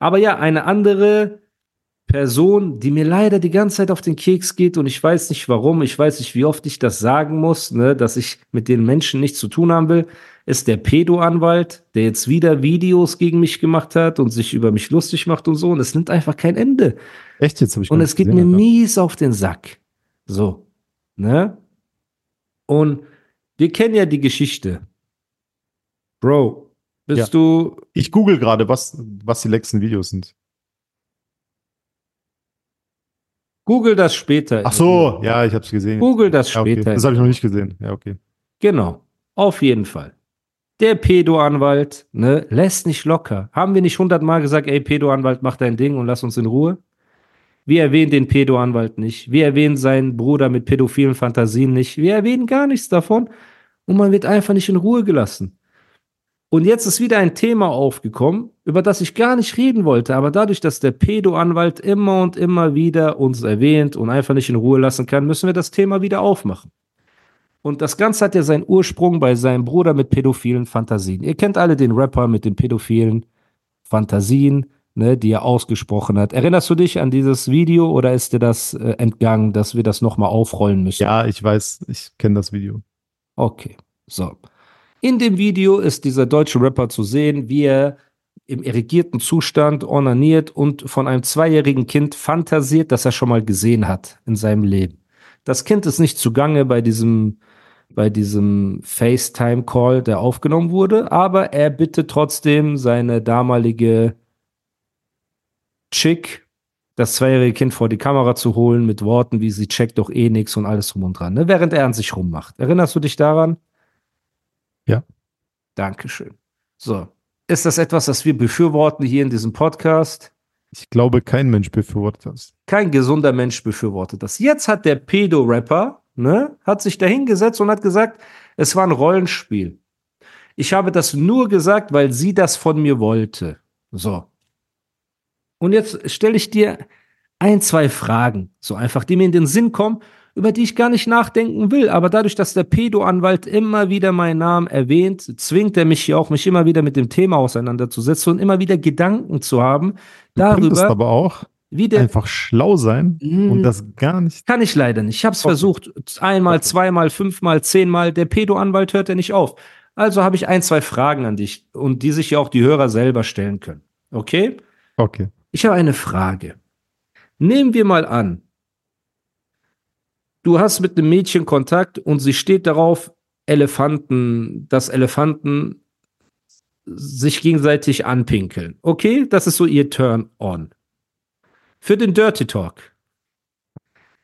Aber ja, eine andere Person, die mir leider die ganze Zeit auf den Keks geht und ich weiß nicht warum, ich weiß nicht, wie oft ich das sagen muss, ne, dass ich mit den Menschen nichts zu tun haben will, ist der Pedo-Anwalt, der jetzt wieder Videos gegen mich gemacht hat und sich über mich lustig macht und so. Und es nimmt einfach kein Ende. Echt jetzt habe ich Und es geht mir gesehen, Alter. mies auf den Sack. So. Ne? Und wir kennen ja die Geschichte. Bro, bist Ja. du. Ich google gerade, was, was die letzten Videos sind. Google das später. Ach so, ja, ich habe es gesehen. Google das Ja, okay. später. Das habe ich noch nicht gesehen. Ja, okay. Genau. Auf jeden Fall. Der Pedo-Anwalt ne, lässt nicht locker. Haben wir nicht hundertmal gesagt, ey, Pedo-Anwalt, mach dein Ding und lass uns in Ruhe? Wir erwähnen den Pedo-Anwalt nicht. Wir erwähnen seinen Bruder mit pädophilen Fantasien nicht. Wir erwähnen gar nichts davon. Und man wird einfach nicht in Ruhe gelassen. Und jetzt ist wieder ein Thema aufgekommen, über das ich gar nicht reden wollte. Aber dadurch, dass der Pedo-Anwalt immer und immer wieder uns erwähnt und einfach nicht in Ruhe lassen kann, müssen wir das Thema wieder aufmachen. Und das Ganze hat ja seinen Ursprung bei seinem Bruder mit pädophilen Fantasien. Ihr kennt alle den Rapper mit den pädophilen Fantasien, ne, die er ausgesprochen hat. Erinnerst du dich an dieses Video oder ist dir das äh, entgangen, dass wir das nochmal aufrollen müssen? Ja, ich weiß, ich kenne das Video. Okay, so. In dem Video ist dieser deutsche Rapper zu sehen, wie er im irrigierten Zustand ornaniert und von einem zweijährigen Kind fantasiert, das er schon mal gesehen hat in seinem Leben. Das Kind ist nicht zugange bei diesem, bei diesem FaceTime-Call, der aufgenommen wurde, aber er bittet trotzdem seine damalige Chick, das zweijährige Kind vor die Kamera zu holen mit Worten wie sie checkt doch eh nix und alles drum und dran, ne? während er an sich rummacht. Erinnerst du dich daran? Ja. Dankeschön. So. Ist das etwas, das wir befürworten hier in diesem Podcast? Ich glaube, kein Mensch befürwortet das. Kein gesunder Mensch befürwortet das. Jetzt hat der Pedo-Rapper, ne, hat sich da hingesetzt und hat gesagt, es war ein Rollenspiel. Ich habe das nur gesagt, weil sie das von mir wollte. So. Und jetzt stelle ich dir ein, zwei Fragen, so einfach, die mir in den Sinn kommen, über die ich gar nicht nachdenken will. Aber dadurch, dass der Pedo-Anwalt immer wieder meinen Namen erwähnt, zwingt er mich hier auch, mich immer wieder mit dem Thema auseinanderzusetzen und immer wieder Gedanken zu haben Du könntest darüber, aber auch einfach schlau sein Mm. und das gar nicht. kann ich leider nicht. Ich habe es versucht. Einmal, zweimal, fünfmal, zehnmal. Der Pedo-Anwalt hört ja nicht auf. Also habe ich ein, zwei Fragen an dich und die sich ja auch die Hörer selber stellen können. Okay? Okay. Ich habe eine Frage. Nehmen wir mal an, du hast mit einem Mädchen Kontakt und sie steht darauf, Elefanten, dass Elefanten sich gegenseitig anpinkeln. Okay, das ist so ihr Turn-on. Für den Dirty Talk.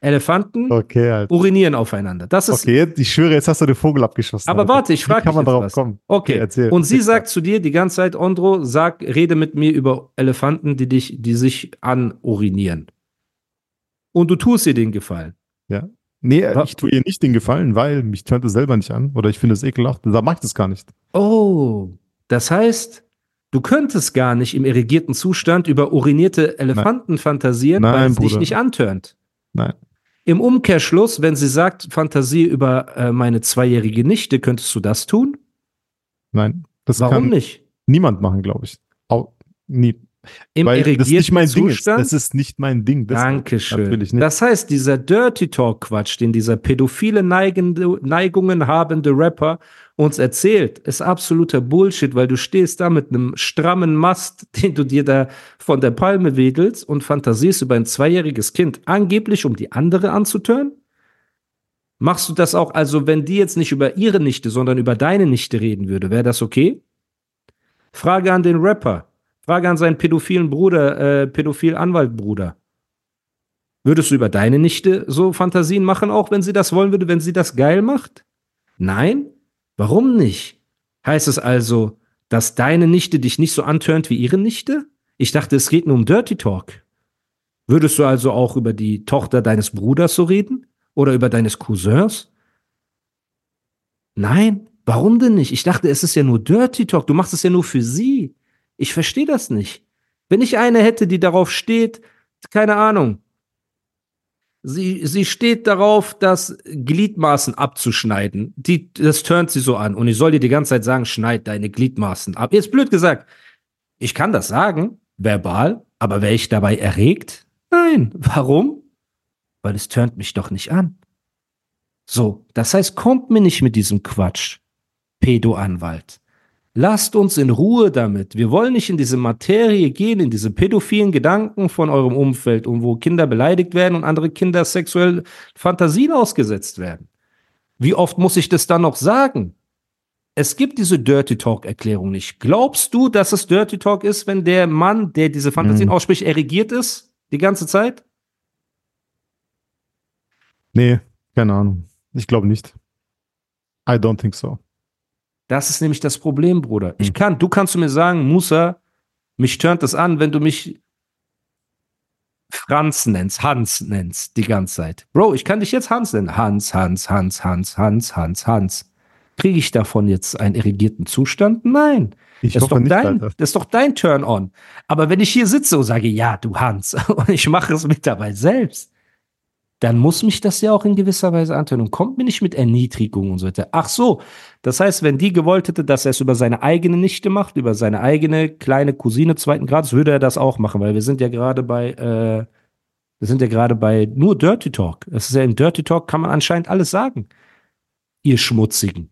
Elefanten Okay, Alter. urinieren aufeinander. Das ist. Okay, ich schwöre, jetzt hast du den Vogel abgeschossen. Aber Alter. warte, ich frage kann dich man jetzt darauf was. kommen? Okay. erzähl. Und sie Erzähl. sagt zu dir die ganze Zeit, Ondro, sag, rede mit mir über Elefanten, die dich, die sich anurinieren. Und du tust ihr den Gefallen. Ja. Nee, Wa- ich tue ihr nicht den Gefallen, weil mich tönt es selber nicht an oder ich finde es ekelhaft. Da mag ich das gar nicht. Oh, das heißt, du könntest gar nicht im irrigierten Zustand über urinierte Elefanten fantasieren, Nein, weil es dich Bruder. nicht antörnt. Nein. Im Umkehrschluss, wenn sie sagt, Fantasie über äh, meine zweijährige Nichte, könntest du das tun? Nein. Das Warum kann nicht? niemand machen, glaube ich. Au, nie. Im weil das irrigierten nicht mein Ding ist. Zustand? Das ist nicht mein Ding. Das Dankeschön. Natürlich nicht. Das heißt, dieser Dirty Talk Quatsch, den dieser pädophile neigende, Neigungen habende Rapper uns erzählt, ist absoluter Bullshit, weil du stehst da mit einem strammen Mast, den du dir da von der Palme wedelst und fantasierst über ein zweijähriges Kind, angeblich um die andere anzutören? Machst du das auch, also wenn die jetzt nicht über ihre Nichte, sondern über deine Nichte reden würde, wäre das okay? Frage an den Rapper. Frage an seinen pädophilen Bruder, äh, pädophil Anwaltbruder. Würdest du über deine Nichte so Fantasien machen, auch wenn sie das wollen würde, wenn sie das geil macht? Nein? Warum nicht? Heißt es also, dass deine Nichte dich nicht so antörnt wie ihre Nichte? Ich dachte, es geht nur um Dirty Talk. Würdest du also auch über die Tochter deines Bruders so reden? Oder über deines Cousins? Nein, warum denn nicht? Ich dachte, es ist ja nur Dirty Talk. Du machst es ja nur für sie. Ich verstehe das nicht. Wenn ich eine hätte, die darauf steht, keine Ahnung. Sie, sie steht darauf, das Gliedmaßen abzuschneiden. Die, das turnt sie so an. Und ich soll dir die ganze Zeit sagen, schneid deine Gliedmaßen ab. Jetzt blöd gesagt. Ich kann das sagen, verbal, aber wäre ich dabei erregt? Nein. Warum? Weil es turnt mich doch nicht an. So, das heißt, kommt mir nicht mit diesem Quatsch, Pedo-Anwalt. Lasst uns in Ruhe damit. Wir wollen nicht in diese Materie gehen, in diese pädophilen Gedanken von eurem Umfeld und wo Kinder beleidigt werden und andere Kinder sexuell Fantasien ausgesetzt werden. Wie oft muss ich das dann noch sagen? Es gibt diese Dirty Talk Erklärung nicht. Glaubst du, dass es Dirty Talk ist, wenn der Mann, der diese Fantasien mhm. ausspricht, erregiert ist? Die ganze Zeit? Nee, keine Ahnung. Ich glaube nicht. I don't think so. Das ist nämlich das Problem, Bruder. Ich hm. kann, du kannst zu mir sagen, Musa, mich turnt das an, wenn du mich Franz nennst, Hans nennst, die ganze Zeit. Bro, ich kann dich jetzt Hans nennen. Hans, Hans, Hans, Hans, Hans, Hans, Hans. Kriege ich davon jetzt einen irrigierten Zustand? Nein. Ich das, ist doch nicht, dein, das ist doch dein Turn-on. Aber wenn ich hier sitze und sage, ja, du Hans, und ich mache es mit dabei selbst, dann muss mich das ja auch in gewisser Weise antören und kommt mir nicht mit Erniedrigung und so weiter. Ach so, das heißt, wenn die gewollt hätte, dass er es über seine eigene Nichte macht, über seine eigene kleine Cousine zweiten Grades, würde er das auch machen, weil wir sind ja gerade bei, äh, wir sind ja gerade bei nur Dirty Talk. Das ist ja im Dirty Talk kann man anscheinend alles sagen. Ihr Schmutzigen.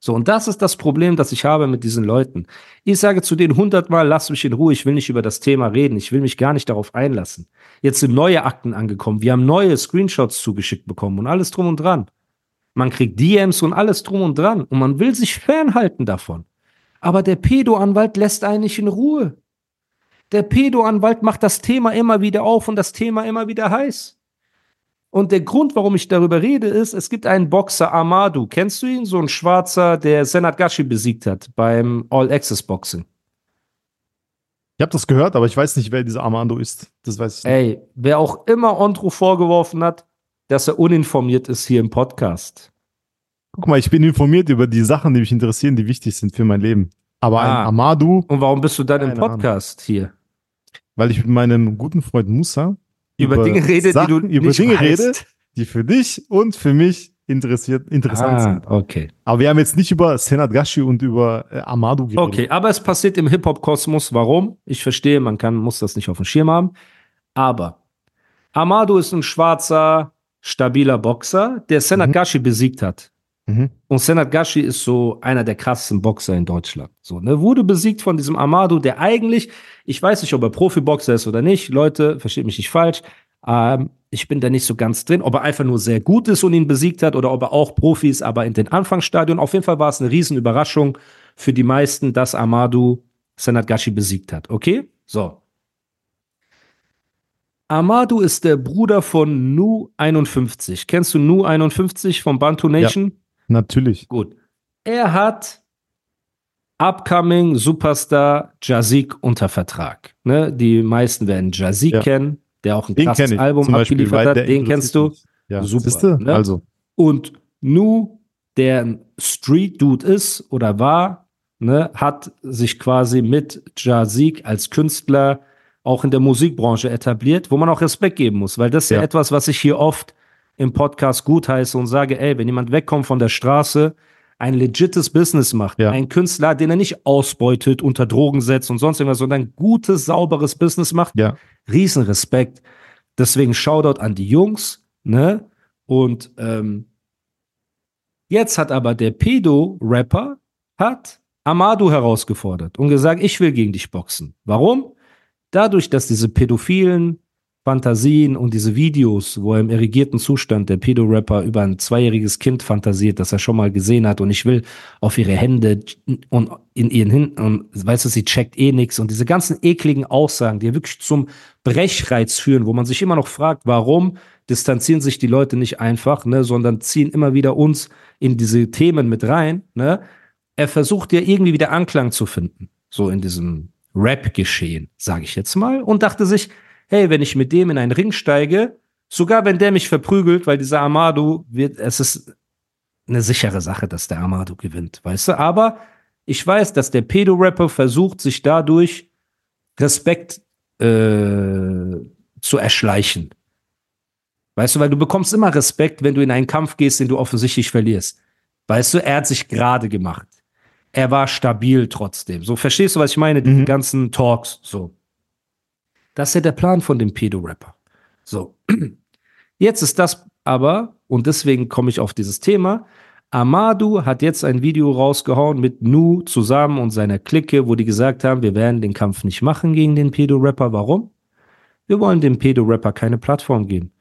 So, und das ist das Problem, das ich habe mit diesen Leuten. Ich sage zu denen hundertmal, lass mich in Ruhe, ich will nicht über das Thema reden, ich will mich gar nicht darauf einlassen. Jetzt sind neue Akten angekommen, wir haben neue Screenshots zugeschickt bekommen und alles drum und dran. Man kriegt DMs und alles drum und dran und man will sich fernhalten davon. Aber der Pedo-Anwalt lässt einen nicht in Ruhe. Der Pedo-Anwalt macht das Thema immer wieder auf und das Thema immer wieder heiß. Und der Grund, warum ich darüber rede, ist, es gibt einen Boxer, Amadou. Kennst du ihn? So ein Schwarzer, der Senat Gashi besiegt hat beim All-Access-Boxing. Ich habe das gehört, aber ich weiß nicht, wer dieser Amadou ist. Das weiß ich nicht. Ey, wer auch immer Ontro vorgeworfen hat, dass er uninformiert ist hier im Podcast. Guck mal, ich bin informiert über die Sachen, die mich interessieren, die wichtig sind für mein Leben. Aber ah. ein Amadou. Und warum bist du dann im Podcast Ahnung. hier? Weil ich mit meinem guten Freund Musa über, über Dinge rede, Sachen, die du über Dinge weißt. rede, die für dich und für mich interessiert, interessant ah, sind. Okay. Aber wir haben jetzt nicht über Senat Gashi und über äh, Amadou geredet. Okay, aber es passiert im Hip-Hop-Kosmos. Warum? Ich verstehe, man kann, muss das nicht auf dem Schirm haben. Aber Amadou ist ein schwarzer, stabiler Boxer, der Senat mhm. Gashi besiegt hat. Mhm. Und Senat Gashi ist so einer der krassesten Boxer in Deutschland. So, ne? Wurde besiegt von diesem Amadou, der eigentlich, ich weiß nicht, ob er Profiboxer ist oder nicht. Leute, versteht mich nicht falsch. Ähm, ich bin da nicht so ganz drin, ob er einfach nur sehr gut ist und ihn besiegt hat oder ob er auch Profi ist, aber in den Anfangsstadien. Auf jeden Fall war es eine Riesenüberraschung für die meisten, dass Amadou Senat Gashi besiegt hat. Okay? So. Amadou ist der Bruder von Nu 51. Kennst du Nu 51 vom Bantu Nation? Ja. Natürlich. Gut. Er hat Upcoming Superstar Jazik unter Vertrag. Ne? Die meisten werden Jazik ja. kennen, der auch ein den krasses Album abgeliefert hat. Den kennst du. Ja. Super. Ne? Also. Und Nu, der ein Street Dude ist oder war, ne, hat sich quasi mit Jazik als Künstler auch in der Musikbranche etabliert, wo man auch Respekt geben muss, weil das ist ja, ja etwas, was ich hier oft im Podcast gutheiße und sage, ey, wenn jemand wegkommt von der Straße, ein legites Business macht, ja. ein Künstler, den er nicht ausbeutet, unter Drogen setzt und sonst irgendwas, sondern ein gutes, sauberes Business macht, ja. Riesenrespekt. Deswegen Shoutout an die Jungs, ne? Und ähm, jetzt hat aber der Pedo-Rapper hat Amadou herausgefordert und gesagt, ich will gegen dich boxen. Warum? Dadurch, dass diese pädophilen Fantasien und diese Videos, wo er im irrigierten Zustand, der Pedo-Rapper, über ein zweijähriges Kind fantasiert, das er schon mal gesehen hat und ich will auf ihre Hände und in ihren Händen und weißt du, sie checkt eh nichts und diese ganzen ekligen Aussagen, die wirklich zum Brechreiz führen, wo man sich immer noch fragt, warum distanzieren sich die Leute nicht einfach, ne, sondern ziehen immer wieder uns in diese Themen mit rein, ne? Er versucht ja irgendwie wieder Anklang zu finden, so in diesem Rap-Geschehen, sage ich jetzt mal, und dachte sich, hey, wenn ich mit dem in einen Ring steige, sogar wenn der mich verprügelt, weil dieser Amado wird, es ist eine sichere Sache, dass der Amado gewinnt, weißt du? Aber ich weiß, dass der Pedo-Rapper versucht, sich dadurch Respekt äh, zu erschleichen. Weißt du, weil du bekommst immer Respekt, wenn du in einen Kampf gehst, den du offensichtlich verlierst. Weißt du, er hat sich gerade gemacht. Er war stabil trotzdem. So, verstehst du, was ich meine? Die mhm. ganzen Talks, so. Das ist ja der Plan von dem Pedo-Rapper. So. Jetzt ist das aber, und deswegen komme ich auf dieses Thema, Amadou hat jetzt ein Video rausgehauen mit Nu zusammen und seiner Clique, wo die gesagt haben, wir werden den Kampf nicht machen gegen den Pedo-Rapper. Warum? Wir wollen dem Pedo-Rapper keine Plattform geben.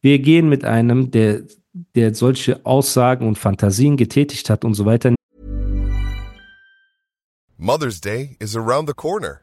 Wir gehen mit einem, der, der solche Aussagen und Fantasien getätigt hat und so weiter. Mother's Day is around the corner.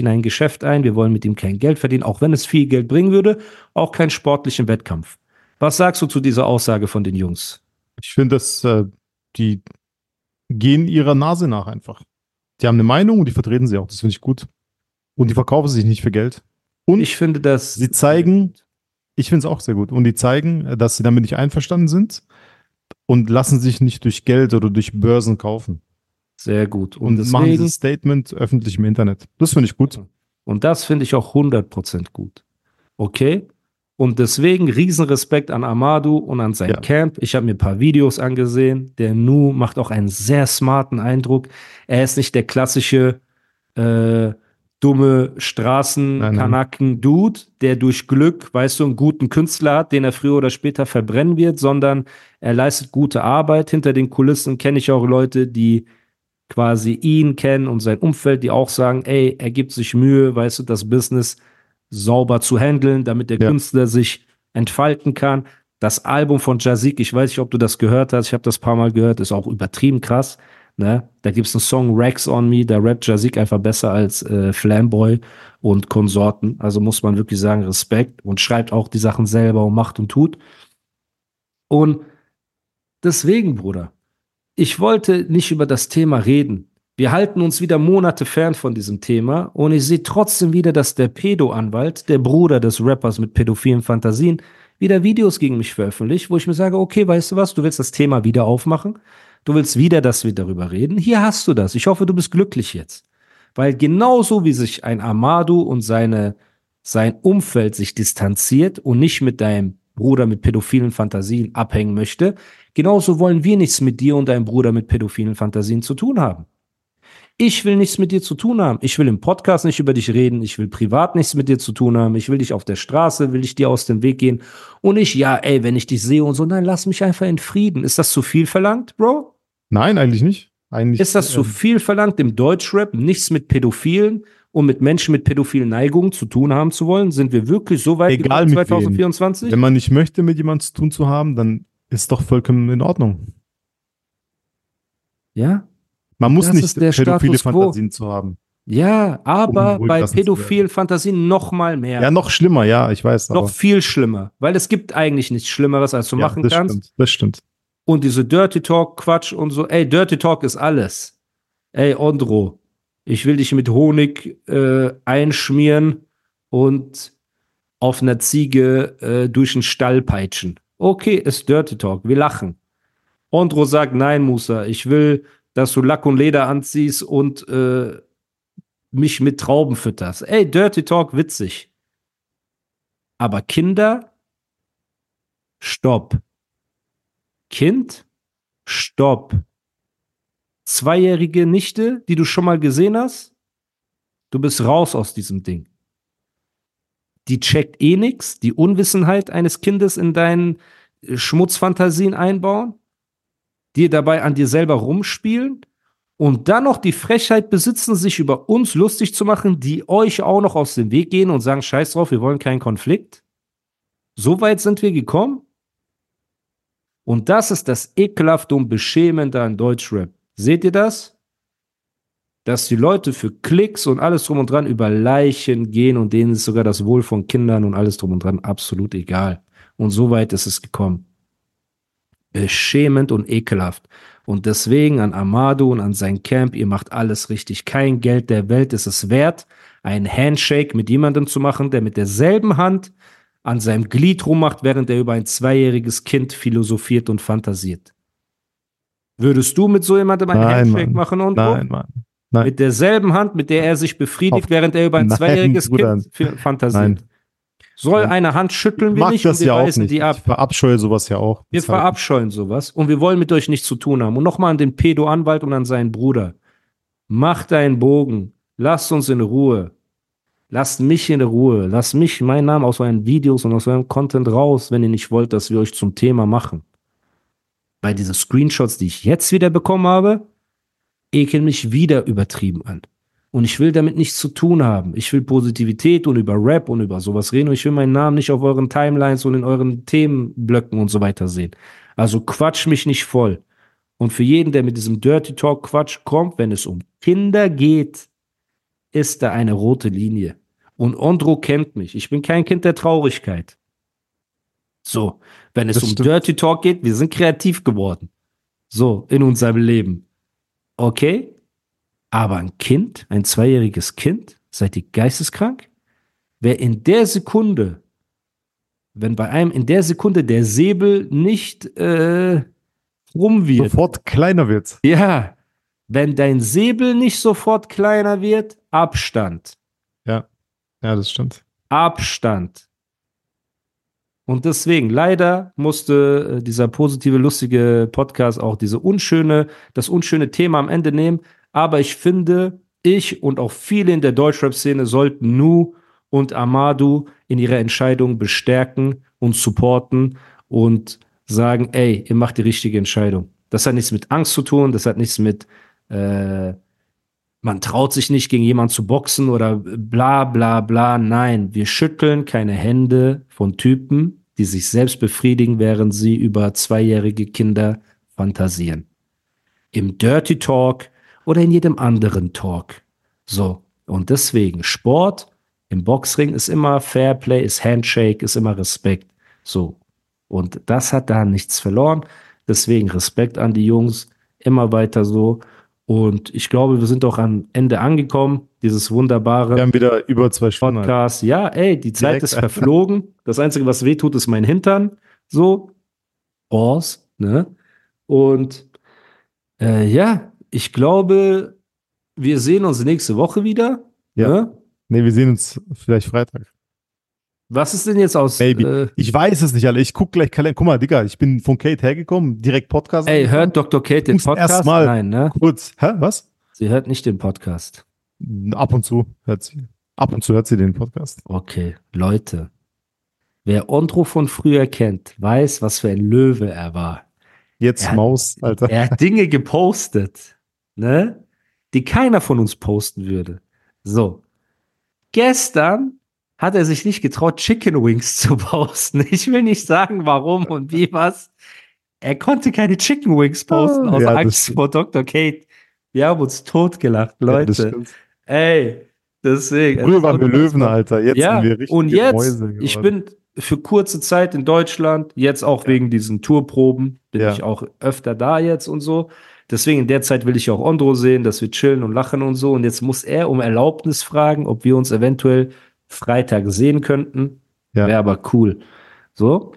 in ein Geschäft ein, wir wollen mit ihm kein Geld verdienen, auch wenn es viel Geld bringen würde, auch keinen sportlichen Wettkampf. Was sagst du zu dieser Aussage von den Jungs? Ich finde, dass äh, die gehen ihrer Nase nach einfach. Die haben eine Meinung und die vertreten sie auch. Das finde ich gut. Und die verkaufen sich nicht für Geld. Und ich finde, dass sie zeigen, ich finde es auch sehr gut. Und die zeigen, dass sie damit nicht einverstanden sind und lassen sich nicht durch Geld oder durch Börsen kaufen. Sehr gut. Und, und deswegen, machen dieses Statement öffentlich im Internet. Das finde ich gut. Und das finde ich auch 100% gut. Okay? Und deswegen Riesenrespekt an Amadou und an sein ja. Camp. Ich habe mir ein paar Videos angesehen. Der Nu macht auch einen sehr smarten Eindruck. Er ist nicht der klassische äh, dumme Straßenkanaken-Dude, der durch Glück, weißt du, einen guten Künstler hat, den er früher oder später verbrennen wird, sondern er leistet gute Arbeit. Hinter den Kulissen kenne ich auch Leute, die quasi ihn kennen und sein Umfeld, die auch sagen, ey, er gibt sich Mühe, weißt du, das Business sauber zu handeln, damit der ja. Künstler sich entfalten kann. Das Album von Jazik, ich weiß nicht, ob du das gehört hast, ich habe das paar Mal gehört, ist auch übertrieben krass. Ne? Da gibt es einen Song Rex on Me, da rappt Jazik einfach besser als äh, Flamboy und Konsorten. Also muss man wirklich sagen, Respekt und schreibt auch die Sachen selber und macht und tut. Und deswegen, Bruder, ich wollte nicht über das Thema reden. Wir halten uns wieder Monate fern von diesem Thema und ich sehe trotzdem wieder, dass der Pedo-Anwalt, der Bruder des Rappers mit pädophilen Fantasien, wieder Videos gegen mich veröffentlicht, wo ich mir sage, okay, weißt du was, du willst das Thema wieder aufmachen, du willst wieder, dass wir darüber reden. Hier hast du das. Ich hoffe, du bist glücklich jetzt. Weil genauso wie sich ein Amadu und seine, sein Umfeld sich distanziert und nicht mit deinem Bruder mit pädophilen Fantasien abhängen möchte, genauso wollen wir nichts mit dir und deinem Bruder mit pädophilen Fantasien zu tun haben. Ich will nichts mit dir zu tun haben. Ich will im Podcast nicht über dich reden. Ich will privat nichts mit dir zu tun haben. Ich will dich auf der Straße, will ich dir aus dem Weg gehen. Und ich, ja, ey, wenn ich dich sehe und so, nein, lass mich einfach in Frieden. Ist das zu viel verlangt, Bro? Nein, eigentlich nicht. Eigentlich, ist das zu ähm, viel verlangt, im Deutschrap nichts mit Pädophilen und mit Menschen mit pädophilen Neigungen zu tun haben zu wollen? Sind wir wirklich so weit Egal 2024? Wenn man nicht möchte, mit jemandem zu tun zu haben, dann ist doch vollkommen in Ordnung. Ja, man muss das nicht pädophile Fantasien zu haben. Ja, aber um bei pädophilen Fantasien noch mal mehr. Ja, noch schlimmer, ja, ich weiß. Noch viel schlimmer, weil es gibt eigentlich nichts Schlimmeres, als du ja, machen das kannst. Stimmt, das stimmt. Und diese Dirty Talk Quatsch und so. Ey, Dirty Talk ist alles. Ey, Ondro, ich will dich mit Honig äh, einschmieren und auf einer Ziege äh, durch den Stall peitschen. Okay, ist Dirty Talk, wir lachen. Ondro sagt, nein, Musa, ich will dass du Lack und Leder anziehst und äh, mich mit Trauben fütterst. Ey, Dirty Talk, witzig. Aber Kinder, stopp. Kind, stopp. Zweijährige Nichte, die du schon mal gesehen hast, du bist raus aus diesem Ding. Die checkt eh nix, die Unwissenheit eines Kindes in deinen äh, Schmutzfantasien einbauen, dir dabei an dir selber rumspielen und dann noch die Frechheit besitzen, sich über uns lustig zu machen, die euch auch noch aus dem Weg gehen und sagen, scheiß drauf, wir wollen keinen Konflikt. So weit sind wir gekommen. Und das ist das ekelhafte und beschämende an Deutschrap. Seht ihr das? Dass die Leute für Klicks und alles drum und dran über Leichen gehen und denen ist sogar das Wohl von Kindern und alles drum und dran absolut egal. Und so weit ist es gekommen. Beschämend und ekelhaft. Und deswegen an Amado und an sein Camp, ihr macht alles richtig. Kein Geld der Welt ist es wert, einen Handshake mit jemandem zu machen, der mit derselben Hand an seinem Glied rummacht, während er über ein zweijähriges Kind philosophiert und fantasiert. Würdest du mit so jemandem einen Nein, Handshake Mann. machen und Nein, Mann. Nein. mit derselben Hand, mit der er sich befriedigt, Auf- während er über ein Nein, zweijähriges Bruder. Kind fantasiert? Nein. Soll eine Hand schütteln wir nicht das und wir ja auch weisen die ab. Ich verabscheue sowas ja auch. Wir Deshalb- verabscheuen sowas und wir wollen mit euch nichts zu tun haben. Und nochmal an den Pedo-Anwalt und an seinen Bruder. Macht deinen Bogen. Lasst uns in Ruhe. Lasst mich in Ruhe. Lasst mich, meinen Namen aus euren Videos und aus eurem Content raus, wenn ihr nicht wollt, dass wir euch zum Thema machen. Weil diese Screenshots, die ich jetzt wieder bekommen habe, ekeln mich wieder übertrieben an. Und ich will damit nichts zu tun haben. Ich will Positivität und über Rap und über sowas reden. Und ich will meinen Namen nicht auf euren Timelines und in euren Themenblöcken und so weiter sehen. Also quatsch mich nicht voll. Und für jeden, der mit diesem Dirty Talk Quatsch kommt, wenn es um Kinder geht, ist da eine rote Linie. Und Ondro kennt mich. Ich bin kein Kind der Traurigkeit. So, wenn es Das um stimmt. Dirty Talk geht, wir sind kreativ geworden. So, in unserem Leben. Okay? Aber ein Kind, ein zweijähriges Kind, seid ihr geisteskrank? Wer in der Sekunde, wenn bei einem in der Sekunde der Säbel nicht äh, rum wird, Sofort kleiner wird. ja, wenn dein Säbel nicht sofort kleiner wird, Abstand. Ja, das stimmt. Abstand. Und deswegen, leider musste äh, dieser positive, lustige Podcast auch diese unschöne, das unschöne Thema am Ende nehmen. Aber ich finde, ich und auch viele in der Deutschrap-Szene sollten Nu und Amadu in ihrer Entscheidung bestärken und supporten und sagen, ey, ihr macht die richtige Entscheidung. Das hat nichts mit Angst zu tun, das hat nichts mit äh, man traut sich nicht gegen jemanden zu boxen oder bla bla bla. Nein, wir schütteln keine Hände von Typen, die sich selbst befriedigen, während sie über zweijährige Kinder fantasieren. Im Dirty Talk oder in jedem anderen Talk. So. Und deswegen Sport im Boxring ist immer Fairplay, ist Handshake, ist immer Respekt. So. Und das hat da nichts verloren. Deswegen Respekt an die Jungs. Immer weiter so. Und ich glaube, wir sind auch am Ende angekommen. Dieses wunderbare Wir haben wieder über zwei Stunden. Alter. Podcast. Ja, ey, die Zeit Direkt, ist verflogen. Das Einzige, was weh tut, ist mein Hintern. So. Ors, ne? Und äh, ja, ich glaube, wir sehen uns nächste Woche wieder. Ja. Ne? Nee, wir sehen uns vielleicht Freitag. Was ist denn jetzt aus? Maybe. Äh, Ich weiß es nicht, alle. Ich guck gleich Kalender. Guck mal, Digga, ich bin von Kate hergekommen, direkt Podcast. ey, hört Dr. Kate den Podcast? erst mal. Nein, ne? Kurz. Hä? Was? Sie hört nicht den Podcast. Ab und zu hört sie. Ab und zu hört sie den Podcast. Okay, Leute. Wer Ondro von früher kennt, weiß, was für ein Löwe er war. Jetzt Ja. Maus, Alter. Er hat Dinge gepostet, ne? Die keiner von uns posten würde. So. Gestern hat er sich nicht getraut, Chicken Wings zu posten. Ich will nicht sagen, warum und wie was. Er konnte keine Chicken Wings posten Ah, aus ja, Angst vor Dr. Kate. Wir haben uns totgelacht, Ja, Leute. stimmt. Ey, deswegen. Früher waren wir Löwen, Alter. Jetzt ja, sind wir richtig und jetzt, Mäuse ich bin für kurze Zeit in Deutschland, jetzt auch wegen diesen Tourproben, bin Ja. ich auch öfter da jetzt und so. Deswegen in der Zeit will ich auch Ondro sehen, dass wir chillen und lachen und so. Und jetzt muss er um Erlaubnis fragen, ob wir uns eventuell Freitag sehen könnten. Ja. Wäre aber cool. So.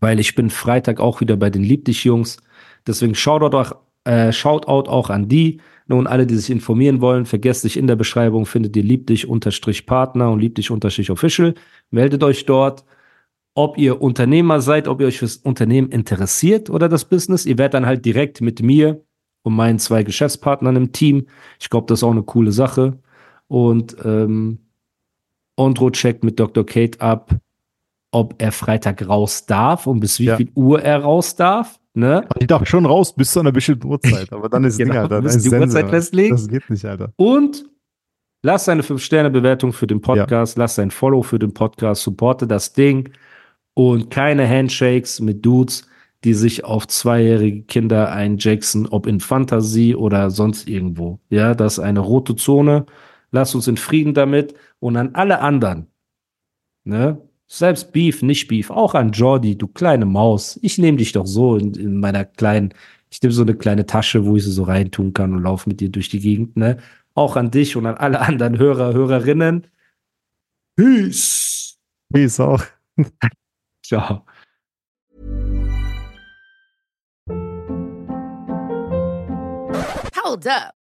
Weil ich bin Freitag auch wieder bei den Lieb dich Jungs. Deswegen Shoutout auch, äh, Shoutout auch an die. Nun, alle, die sich informieren wollen, vergesst dich in der Beschreibung, findet ihr liebdich-partner und liebdich-official. Meldet euch dort, ob ihr Unternehmer seid, ob ihr euch fürs Unternehmen interessiert oder das Business. Ihr werdet dann halt direkt mit mir und meinen zwei Geschäftspartnern im Team. Ich glaube, das ist auch eine coole Sache. Und ähm, Ondro checkt mit Dr. Kate ab, ob er Freitag raus darf und bis wie ja. viel Uhr er raus darf. Ne? Ich darf schon raus bis zu einer bestimmten Uhrzeit, aber dann ist genau, Ding, Alter. Dann ist die Sense, Uhrzeit festlegen. Das geht nicht, Alter. Und lass eine 5-Sterne-Bewertung für den Podcast, ja. lass ein Follow für den Podcast, supporte das Ding und keine Handshakes mit Dudes, die sich auf zweijährige Kinder einjacksen, ob in Fantasie oder sonst irgendwo. Ja, das ist eine rote Zone. Lass uns in Frieden damit und an alle anderen. Ne? Selbst Beef, nicht Beef, auch an Jordi, du kleine Maus. Ich nehme dich doch so in, in meiner kleinen, ich nehme so eine kleine Tasche, wo ich sie so reintun kann und laufe mit dir durch die Gegend, ne? Auch an dich und an alle anderen Hörer, Hörerinnen. Peace. Peace auch. Ciao. Hold up.